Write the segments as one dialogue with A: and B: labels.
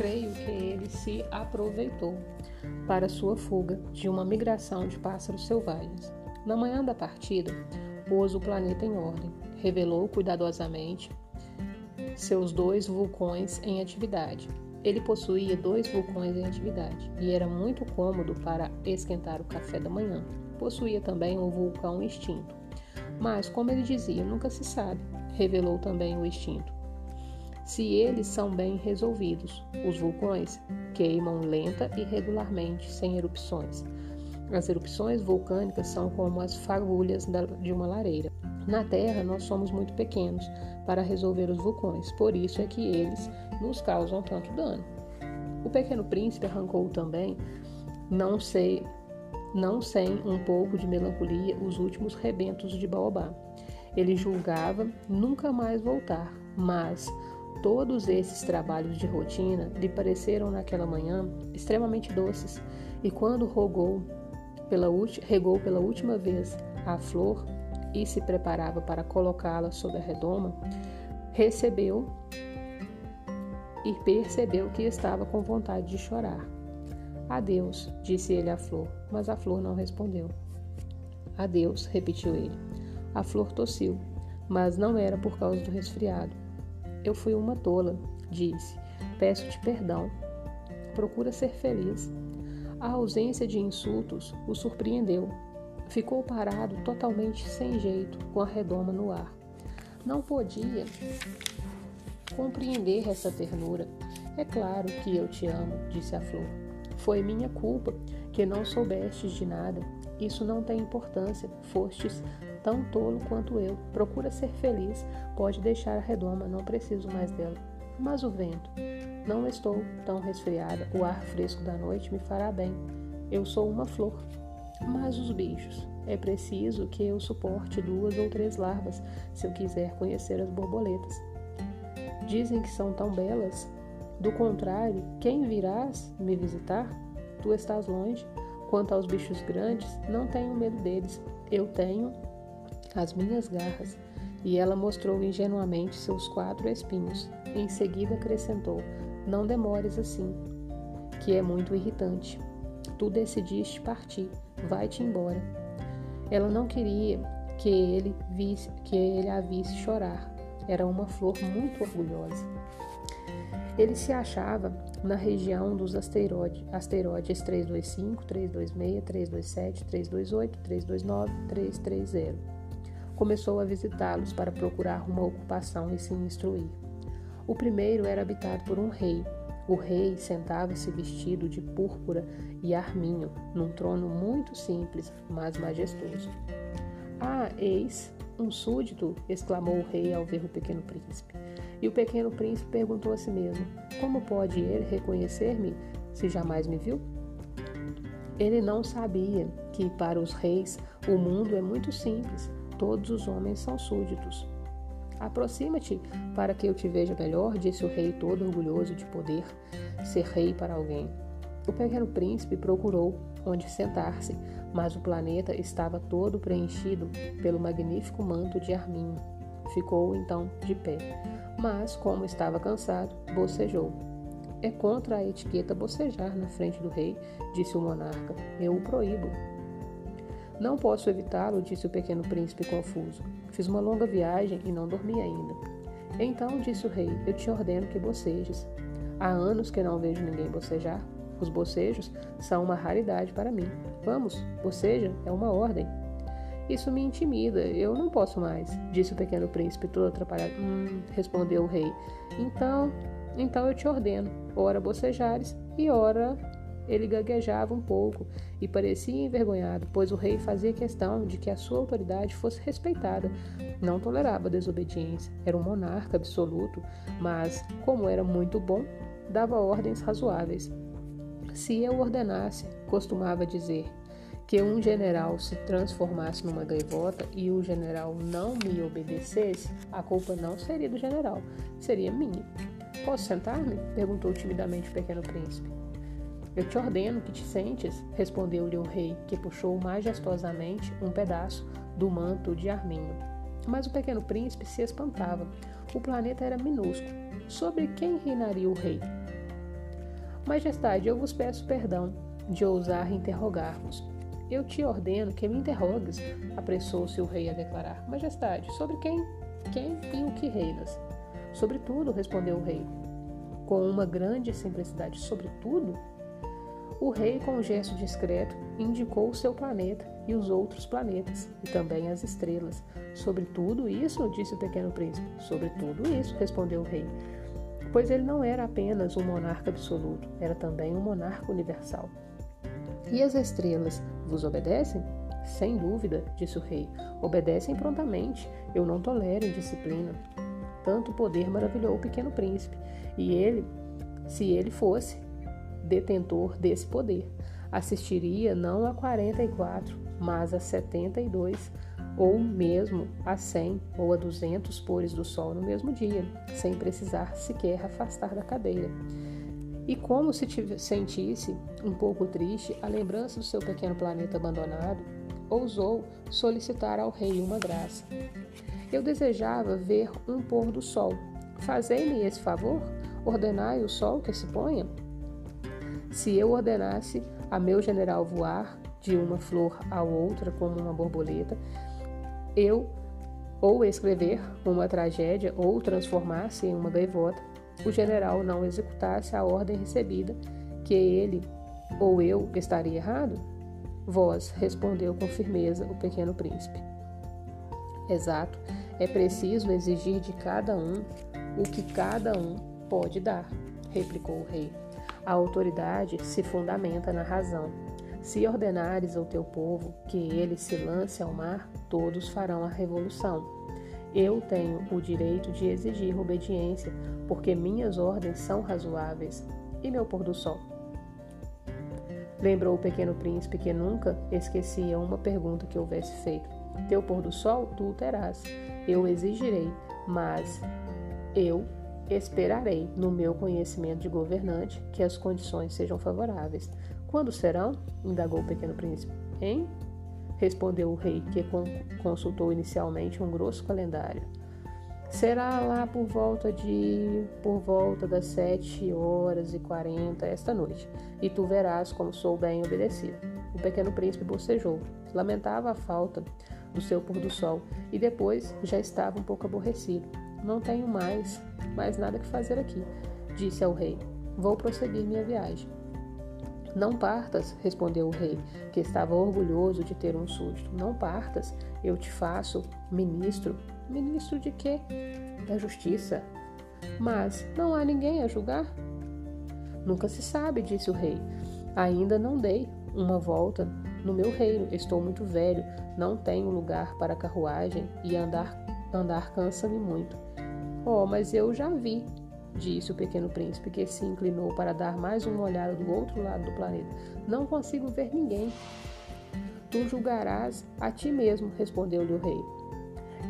A: creio que ele se aproveitou para sua fuga de uma migração de pássaros selvagens. Na manhã da partida, pôs o planeta em ordem, revelou cuidadosamente seus dois vulcões em atividade. Ele possuía dois vulcões em atividade e era muito cômodo para esquentar o café da manhã. Possuía também um vulcão extinto. Mas, como ele dizia, nunca se sabe, revelou também o extinto. Se eles são bem resolvidos, os vulcões queimam lenta e regularmente, sem erupções. As erupções vulcânicas são como as fagulhas de uma lareira. Na Terra, nós somos muito pequenos para resolver os vulcões, por isso é que eles nos causam tanto dano. O pequeno príncipe arrancou também, não sei, não sem um pouco de melancolia, os últimos rebentos de Baobá. Ele julgava nunca mais voltar, mas todos esses trabalhos de rotina lhe pareceram naquela manhã extremamente doces, e quando rogou pela, regou pela última vez a flor e se preparava para colocá-la sob a redoma, recebeu e percebeu que estava com vontade de chorar. Adeus, disse ele à flor, mas a flor não respondeu. Adeus, repetiu ele. A flor tossiu, mas não era por causa do resfriado. Eu fui uma tola, disse. Peço-te perdão. Procura ser feliz. A ausência de insultos o surpreendeu. Ficou parado totalmente sem jeito, com a redoma no ar. Não podia compreender essa ternura. É claro que eu te amo, disse a flor. Foi minha culpa que não soubestes de nada. Isso não tem importância. Fostes tão tolo quanto eu. Procura ser feliz. Pode deixar a redoma, não preciso mais dela. Mas o vento. Não estou tão resfriada. O ar fresco da noite me fará bem. Eu sou uma flor. Mas os bichos. É preciso que eu suporte duas ou três larvas se eu quiser conhecer as borboletas. Dizem que são tão belas. Do contrário, quem virás me visitar? Tu estás longe. Quanto aos bichos grandes, não tenho medo deles. Eu tenho as minhas garras. E ela mostrou ingenuamente seus quatro espinhos. Em seguida acrescentou: Não demores assim, que é muito irritante. Tu decidiste partir, vai-te embora. Ela não queria que ele visse, que ele a visse chorar. Era uma flor muito orgulhosa. Ele se achava na região dos asteroides, asteroides 325, 326, 327, 328, 329, 330. Começou a visitá-los para procurar uma ocupação e se instruir. O primeiro era habitado por um rei. O rei sentava-se vestido de púrpura e arminho, num trono muito simples, mas majestoso. Ah, eis um súdito! exclamou o rei ao ver o pequeno príncipe. E o pequeno príncipe perguntou a si mesmo: Como pode ele reconhecer-me se jamais me viu? Ele não sabia que para os reis o mundo é muito simples, todos os homens são súditos. Aproxima-te para que eu te veja melhor, disse o rei, todo orgulhoso de poder ser rei para alguém. O pequeno príncipe procurou onde sentar-se, mas o planeta estava todo preenchido pelo magnífico manto de arminho. Ficou então de pé, mas, como estava cansado, bocejou. É contra a etiqueta bocejar na frente do rei, disse o monarca. Eu o proíbo. Não posso evitá-lo, disse o pequeno príncipe confuso. Fiz uma longa viagem e não dormi ainda. Então, disse o rei, eu te ordeno que bocejes. Há anos que não vejo ninguém bocejar. Os bocejos são uma raridade para mim. Vamos, boceja, é uma ordem. Isso me intimida, eu não posso mais, disse o pequeno príncipe, todo atrapalhado. Hum, respondeu o rei. Então, então eu te ordeno, ora bocejares e ora ele gaguejava um pouco e parecia envergonhado, pois o rei fazia questão de que a sua autoridade fosse respeitada. Não tolerava desobediência. Era um monarca absoluto, mas, como era muito bom, dava ordens razoáveis. Se eu ordenasse, costumava dizer, que um general se transformasse numa gaivota e o general não me obedecesse, a culpa não seria do general, seria minha. Posso sentar-me? perguntou timidamente o pequeno príncipe. Eu te ordeno que te sentes, respondeu-lhe o rei, que puxou majestosamente um pedaço do manto de arminho. Mas o pequeno príncipe se espantava. O planeta era minúsculo. Sobre quem reinaria o rei? Majestade, eu vos peço perdão de ousar interrogar-vos. Eu te ordeno que me interrogues, apressou-se o rei a declarar. Majestade, sobre quem, quem e o que reinas? Sobre tudo, respondeu o rei, com uma grande simplicidade. Sobre tudo? O rei, com um gesto discreto, indicou o seu planeta e os outros planetas, e também as estrelas. Sobre tudo isso, disse o pequeno príncipe. Sobre tudo isso, respondeu o rei. Pois ele não era apenas um monarca absoluto, era também um monarca universal. E as estrelas vos obedecem? Sem dúvida, disse o rei. Obedecem prontamente. Eu não tolero indisciplina. Tanto poder maravilhou o pequeno príncipe, e ele, se ele fosse detentor desse poder, assistiria não a 44, mas a 72, ou mesmo a 100 ou a 200 pores do sol no mesmo dia, sem precisar sequer afastar da cadeira. E como se sentisse um pouco triste a lembrança do seu pequeno planeta abandonado, ousou solicitar ao rei uma graça. Eu desejava ver um pôr do sol. Fazei-me esse favor? Ordenai o sol que se ponha? Se eu ordenasse a meu general voar de uma flor a outra como uma borboleta, eu ou escrever uma tragédia ou transformar-se em uma gaivota, o general não executasse a ordem recebida, que ele ou eu estaria errado? Vós, respondeu com firmeza o pequeno príncipe. Exato, é preciso exigir de cada um o que cada um pode dar, replicou o rei. A autoridade se fundamenta na razão. Se ordenares ao teu povo que ele se lance ao mar, todos farão a revolução. Eu tenho o direito de exigir obediência, porque minhas ordens são razoáveis. E meu pôr do sol? Lembrou o pequeno príncipe que nunca esquecia uma pergunta que houvesse feito. Teu pôr do sol tu terás. Eu exigirei, mas eu esperarei, no meu conhecimento de governante, que as condições sejam favoráveis. Quando serão? indagou o pequeno príncipe. Hein? respondeu o rei, que consultou inicialmente um grosso calendário. Será lá por volta de por volta das sete horas e quarenta esta noite, e tu verás como sou bem obedecido. O pequeno príncipe bocejou, lamentava a falta do seu pôr do sol e depois já estava um pouco aborrecido. Não tenho mais, mais nada que fazer aqui, disse ao rei. Vou prosseguir minha viagem. Não partas, respondeu o rei, que estava orgulhoso de ter um súdito. Não partas, eu te faço ministro. Ministro de quê? Da justiça. Mas não há ninguém a julgar? Nunca se sabe, disse o rei. Ainda não dei uma volta no meu reino. Estou muito velho, não tenho lugar para carruagem e andar andar cansa-me muito. Oh, mas eu já vi, disse o pequeno príncipe, que se inclinou para dar mais uma olhada do outro lado do planeta. Não consigo ver ninguém. Tu julgarás a ti mesmo, respondeu-lhe o rei.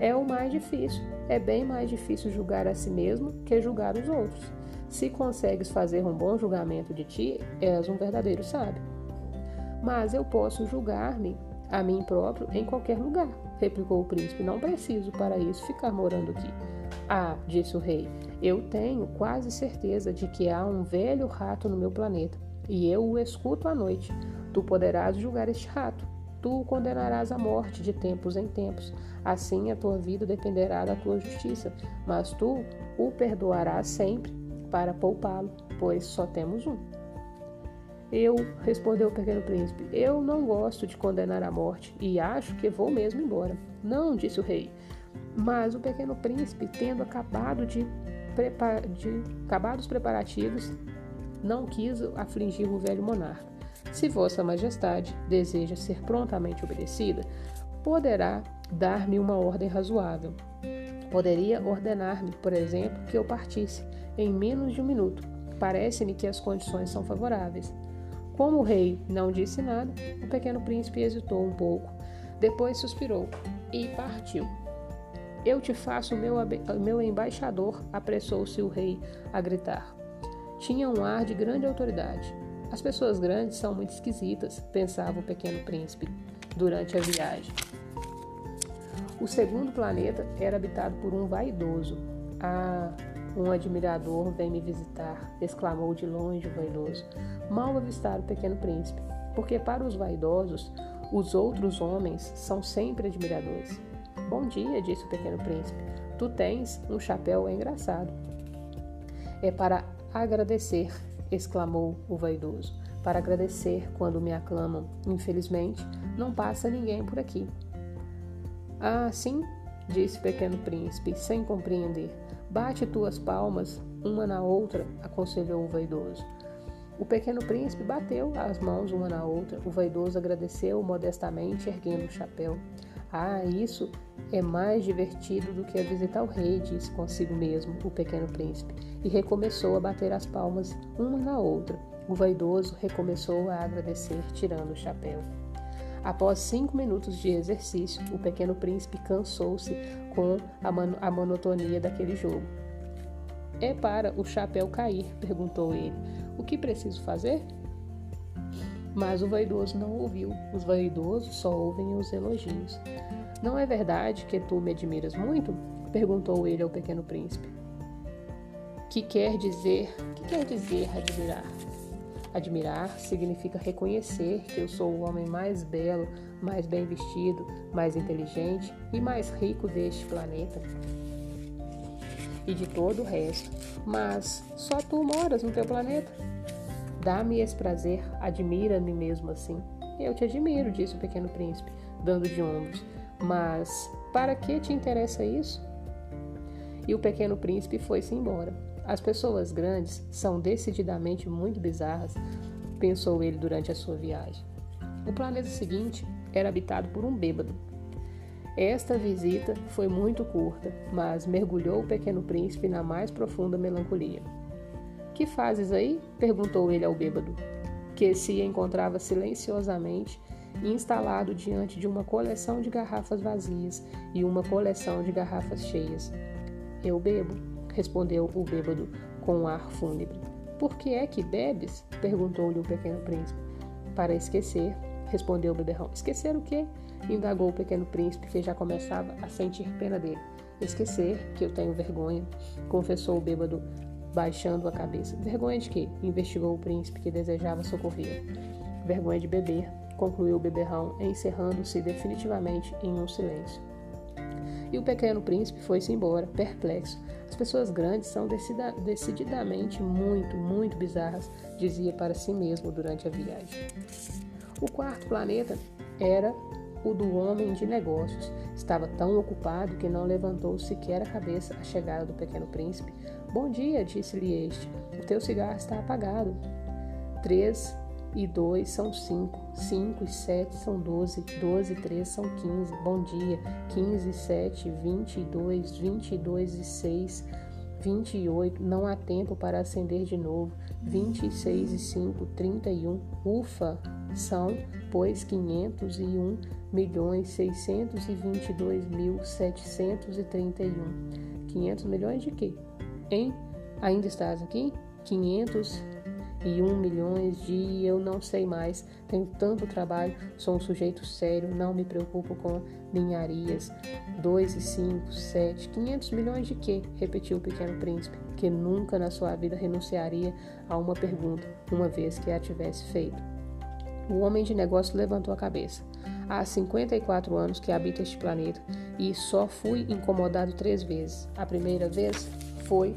A: É o mais difícil. É bem mais difícil julgar a si mesmo que julgar os outros. Se consegues fazer um bom julgamento de ti, és um verdadeiro sábio. Mas eu posso julgar-me a mim próprio em qualquer lugar, replicou o príncipe. Não preciso para isso ficar morando aqui. Ah, disse o rei, eu tenho quase certeza de que há um velho rato no meu planeta, e eu o escuto à noite. Tu poderás julgar este rato. Tu o condenarás à morte de tempos em tempos. Assim a tua vida dependerá da tua justiça, mas tu o perdoarás sempre para poupá-lo, pois só temos um. Eu, respondeu o pequeno príncipe, eu não gosto de condenar à morte e acho que vou mesmo embora. Não, disse o rei. Mas o pequeno príncipe, tendo acabado de, de acabados preparativos, não quis afligir o velho monarca. Se Vossa Majestade deseja ser prontamente obedecida, poderá dar-me uma ordem razoável. Poderia ordenar-me, por exemplo, que eu partisse em menos de um minuto. Parece-me que as condições são favoráveis. Como o rei não disse nada, o pequeno príncipe hesitou um pouco, depois suspirou e partiu. Eu te faço meu, meu embaixador, apressou-se o rei a gritar. Tinha um ar de grande autoridade. As pessoas grandes são muito esquisitas, pensava o pequeno príncipe durante a viagem. O segundo planeta era habitado por um vaidoso. Ah, um admirador vem me visitar, exclamou de longe o vaidoso. Mal avistar o pequeno príncipe, porque para os vaidosos, os outros homens são sempre admiradores. Bom dia, disse o pequeno príncipe. Tu tens um chapéu engraçado. É para agradecer, exclamou o vaidoso. Para agradecer quando me aclamam. Infelizmente, não passa ninguém por aqui. Ah, sim? disse o pequeno príncipe, sem compreender. Bate tuas palmas uma na outra, aconselhou o vaidoso. O pequeno príncipe bateu as mãos uma na outra. O vaidoso agradeceu modestamente, erguendo o chapéu. Ah, isso é mais divertido do que a visita ao rei, disse consigo mesmo o pequeno príncipe, e recomeçou a bater as palmas uma na outra. O vaidoso recomeçou a agradecer, tirando o chapéu. Após cinco minutos de exercício, o pequeno príncipe cansou-se com a, mon a monotonia daquele jogo. É para o chapéu cair? perguntou ele. O que preciso fazer? Mas o vaidoso não ouviu. Os vaidosos só ouvem os elogios. Não é verdade que tu me admiras muito? perguntou ele ao pequeno príncipe. Que quer dizer? Que quer dizer admirar? Admirar significa reconhecer que eu sou o homem mais belo, mais bem vestido, mais inteligente e mais rico deste planeta. E de todo o resto. Mas só tu moras no teu planeta. Dá-me esse prazer, admira-me mesmo assim. Eu te admiro, disse o pequeno príncipe, dando de ombros. Mas para que te interessa isso? E o pequeno príncipe foi-se embora. As pessoas grandes são decididamente muito bizarras, pensou ele durante a sua viagem. O planeta seguinte era habitado por um bêbado. Esta visita foi muito curta, mas mergulhou o pequeno príncipe na mais profunda melancolia. Que fazes aí? perguntou ele ao bêbado, que se encontrava silenciosamente instalado diante de uma coleção de garrafas vazias e uma coleção de garrafas cheias. Eu bebo, respondeu o bêbado com um ar fúnebre. Por que é que bebes? perguntou-lhe o pequeno príncipe. Para esquecer, respondeu o beberrão. Esquecer o quê? Indagou o pequeno príncipe, que já começava a sentir pena dele. Esquecer que eu tenho vergonha, confessou o bêbado, baixando a cabeça. Vergonha de quê? investigou o príncipe, que desejava socorrer. Vergonha de beber, concluiu o beberrão, encerrando-se definitivamente em um silêncio. E o pequeno príncipe foi-se embora, perplexo. As pessoas grandes são decididamente muito, muito bizarras, dizia para si mesmo durante a viagem. O quarto planeta era o do homem de negócios. Estava tão ocupado que não levantou sequer a cabeça à chegada do pequeno príncipe. Bom dia, disse-lhe este. O teu cigarro está apagado. Três e dois são cinco, cinco e sete são doze, doze e três são quinze. Bom dia, quinze e sete, vinte e dois, vinte e dois e seis, vinte e oito. Não há tempo para acender de novo. Vinte e seis e cinco, trinta e um. Ufa, são, pois, quinhentos e um milhões seiscentos e vinte e dois mil setecentos e trinta e um. Quinhentos milhões de quê? Hein? Ainda estás aqui? Quinhentos e um milhões de eu não sei mais. Tenho tanto trabalho, sou um sujeito sério, não me preocupo com ninharias. Dois e cinco, sete, quinhentos milhões de quê? Repetiu o pequeno príncipe, que nunca na sua vida renunciaria a uma pergunta, uma vez que a tivesse feito. O homem de negócio levantou a cabeça. Há 54 anos que habito este planeta e só fui incomodado três vezes. A primeira vez foi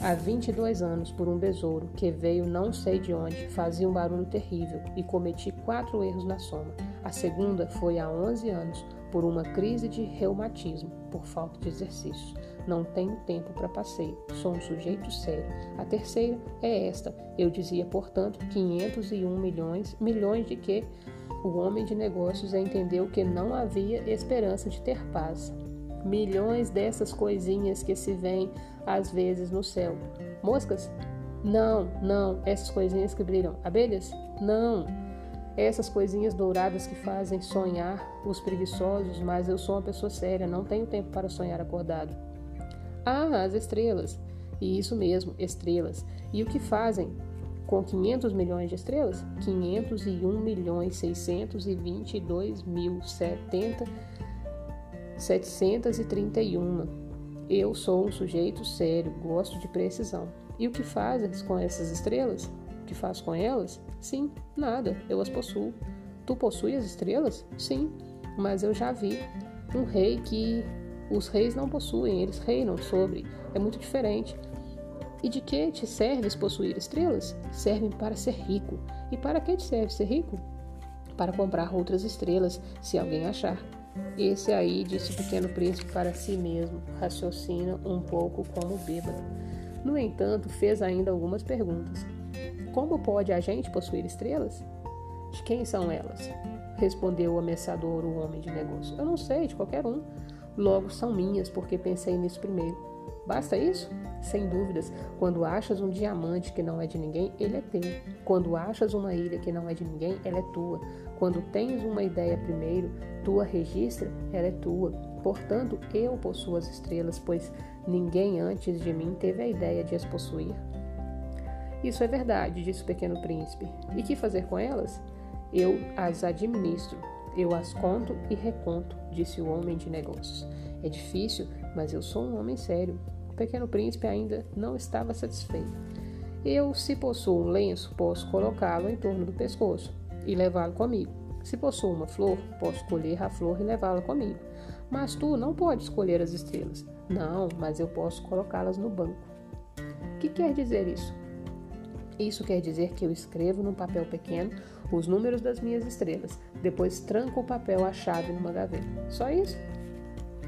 A: há 22 anos por um besouro que veio não sei de onde, fazia um barulho terrível e cometi quatro erros na soma. A segunda foi há 11 anos por uma crise de reumatismo, por falta de exercícios. Não tenho tempo para passeio, sou um sujeito sério. A terceira é esta. Eu dizia, portanto, 501 milhões, milhões de que o homem de negócios entendeu que não havia esperança de ter paz. Milhões dessas coisinhas que se veem às vezes no céu. Moscas? Não, não. Essas coisinhas que brilham. Abelhas? Não. Essas coisinhas douradas que fazem sonhar os preguiçosos, mas eu sou uma pessoa séria, não tenho tempo para sonhar acordado. Ah, as estrelas. E isso mesmo, estrelas. E o que fazem com 500 milhões de estrelas? 501 milhões 622 mil 70 731 Eu sou um sujeito sério, gosto de precisão. E o que fazes com essas estrelas? O que faz com elas? Sim, nada, eu as possuo. Tu possui as estrelas? Sim, mas eu já vi um rei que os reis não possuem, eles reinam sobre. É muito diferente. E de que te serves possuir estrelas? Servem para ser rico. E para que te serve ser rico? Para comprar outras estrelas, se alguém achar. Esse aí, disse o pequeno príncipe para si mesmo, raciocina um pouco como bêbado. No entanto, fez ainda algumas perguntas. Como pode a gente possuir estrelas? De quem são elas? Respondeu o ameaçador, o homem de negócio. Eu não sei, de qualquer um. Logo são minhas, porque pensei nisso primeiro. Basta isso? Sem dúvidas, quando achas um diamante que não é de ninguém, ele é teu. Quando achas uma ilha que não é de ninguém, ela é tua. Quando tens uma ideia primeiro, tua registra, ela é tua. Portanto, eu possuo as estrelas, pois ninguém antes de mim teve a ideia de as possuir. Isso é verdade, disse o pequeno príncipe. E que fazer com elas? Eu as administro, eu as conto e reconto, disse o homem de negócios. É difícil, mas eu sou um homem sério. O pequeno príncipe ainda não estava satisfeito. Eu, se possuo um lenço, posso colocá-lo em torno do pescoço e levá-lo comigo. Se possuo uma flor, posso colher a flor e levá-la comigo. Mas tu não podes escolher as estrelas. Não, mas eu posso colocá-las no banco. O que quer dizer isso? Isso quer dizer que eu escrevo num papel pequeno os números das minhas estrelas, depois tranco o papel à chave numa gaveta. Só isso?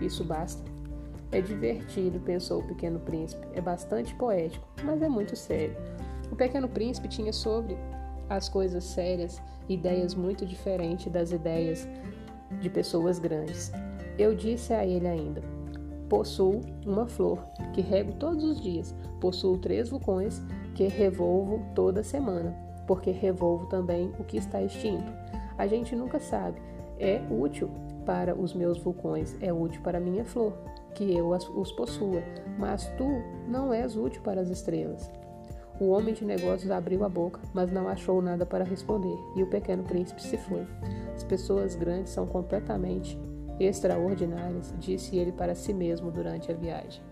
A: Isso basta. É divertido, pensou o pequeno príncipe. É bastante poético, mas é muito sério. O pequeno príncipe tinha sobre as coisas sérias ideias muito diferentes das ideias de pessoas grandes. Eu disse a ele ainda: Possuo uma flor que rego todos os dias. Possuo três vulcões que revolvo toda semana, porque revolvo também o que está extinto. A gente nunca sabe. É útil para os meus vulcões, é útil para a minha flor que eu os possua, mas tu não és útil para as estrelas. O homem de negócios abriu a boca, mas não achou nada para responder, e o pequeno príncipe se foi. As pessoas grandes são completamente extraordinárias, disse ele para si mesmo durante a viagem.